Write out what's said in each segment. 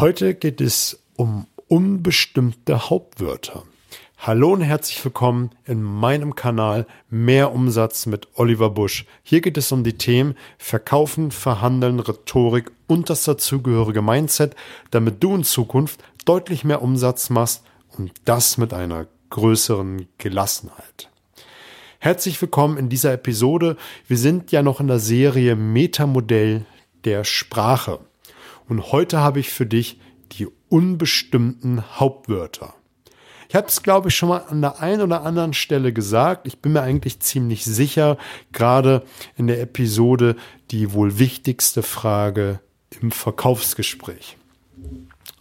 Heute geht es um unbestimmte Hauptwörter. Hallo und herzlich willkommen in meinem Kanal Mehr Umsatz mit Oliver Busch. Hier geht es um die Themen Verkaufen, Verhandeln, Rhetorik und das dazugehörige Mindset, damit du in Zukunft deutlich mehr Umsatz machst und das mit einer größeren Gelassenheit. Herzlich willkommen in dieser Episode. Wir sind ja noch in der Serie Metamodell der Sprache. Und heute habe ich für dich die unbestimmten Hauptwörter. Ich habe es, glaube ich, schon mal an der einen oder anderen Stelle gesagt. Ich bin mir eigentlich ziemlich sicher, gerade in der Episode, die wohl wichtigste Frage im Verkaufsgespräch.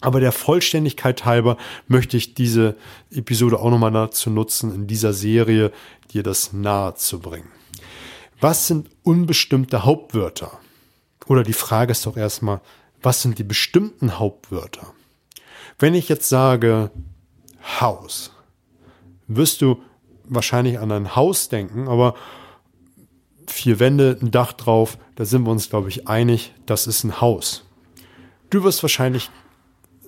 Aber der Vollständigkeit halber möchte ich diese Episode auch nochmal dazu nutzen, in dieser Serie dir das nahe zu bringen. Was sind unbestimmte Hauptwörter? Oder die Frage ist doch erstmal, was sind die bestimmten Hauptwörter? Wenn ich jetzt sage Haus, wirst du wahrscheinlich an ein Haus denken, aber vier Wände, ein Dach drauf, da sind wir uns, glaube ich, einig, das ist ein Haus. Du wirst wahrscheinlich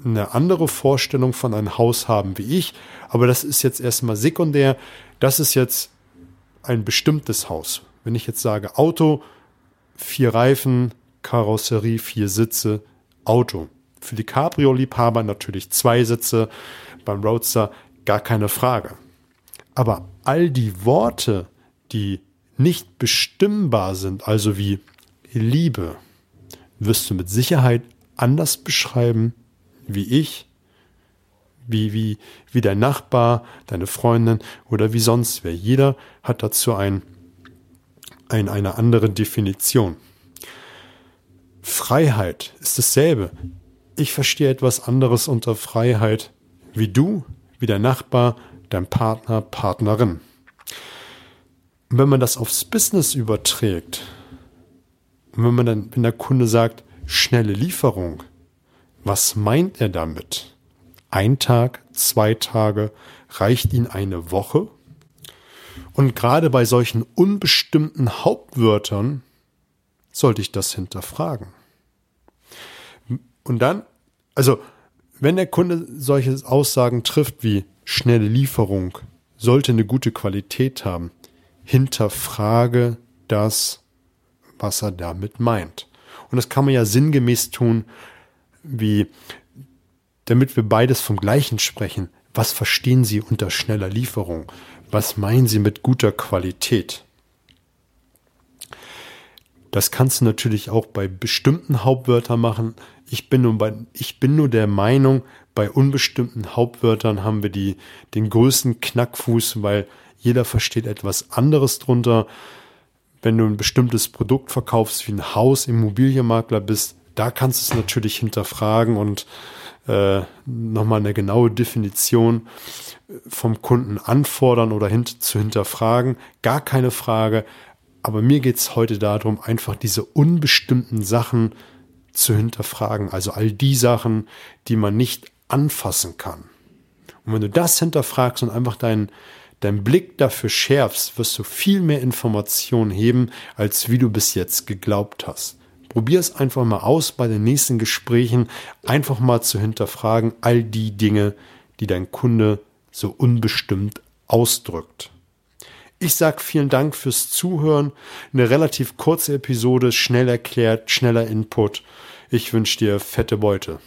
eine andere Vorstellung von einem Haus haben wie ich, aber das ist jetzt erstmal sekundär. Das ist jetzt ein bestimmtes Haus. Wenn ich jetzt sage Auto, vier Reifen, Karosserie, vier Sitze, Auto. Für die Cabrio-Liebhaber natürlich zwei Sitze, beim Roadster gar keine Frage. Aber all die Worte, die nicht bestimmbar sind, also wie Liebe, wirst du mit Sicherheit anders beschreiben wie ich, wie, wie, wie dein Nachbar, deine Freundin oder wie sonst wer. Jeder hat dazu ein, ein, eine andere Definition. Freiheit ist dasselbe. Ich verstehe etwas anderes unter Freiheit wie du, wie dein Nachbar, dein Partner, Partnerin. Und wenn man das aufs Business überträgt, wenn man dann, wenn der Kunde sagt, schnelle Lieferung, was meint er damit? Ein Tag, zwei Tage, reicht ihn eine Woche? Und gerade bei solchen unbestimmten Hauptwörtern sollte ich das hinterfragen. Und dann, also wenn der Kunde solche Aussagen trifft wie schnelle Lieferung, sollte eine gute Qualität haben, hinterfrage das, was er damit meint. Und das kann man ja sinngemäß tun, wie damit wir beides vom gleichen sprechen. Was verstehen Sie unter schneller Lieferung? Was meinen Sie mit guter Qualität? Das kannst du natürlich auch bei bestimmten Hauptwörtern machen. Ich bin nur, bei, ich bin nur der Meinung, bei unbestimmten Hauptwörtern haben wir die, den größten Knackfuß, weil jeder versteht etwas anderes drunter. Wenn du ein bestimmtes Produkt verkaufst, wie ein Haus, Immobilienmakler bist, da kannst du es natürlich hinterfragen und äh, nochmal eine genaue Definition vom Kunden anfordern oder hin zu hinterfragen. Gar keine Frage. Aber mir geht es heute darum, einfach diese unbestimmten Sachen zu hinterfragen. Also all die Sachen, die man nicht anfassen kann. Und wenn du das hinterfragst und einfach deinen dein Blick dafür schärfst, wirst du viel mehr Informationen heben, als wie du bis jetzt geglaubt hast. Probier es einfach mal aus bei den nächsten Gesprächen, einfach mal zu hinterfragen all die Dinge, die dein Kunde so unbestimmt ausdrückt. Ich sage vielen Dank fürs Zuhören. Eine relativ kurze Episode, schnell erklärt, schneller Input. Ich wünsche dir fette Beute.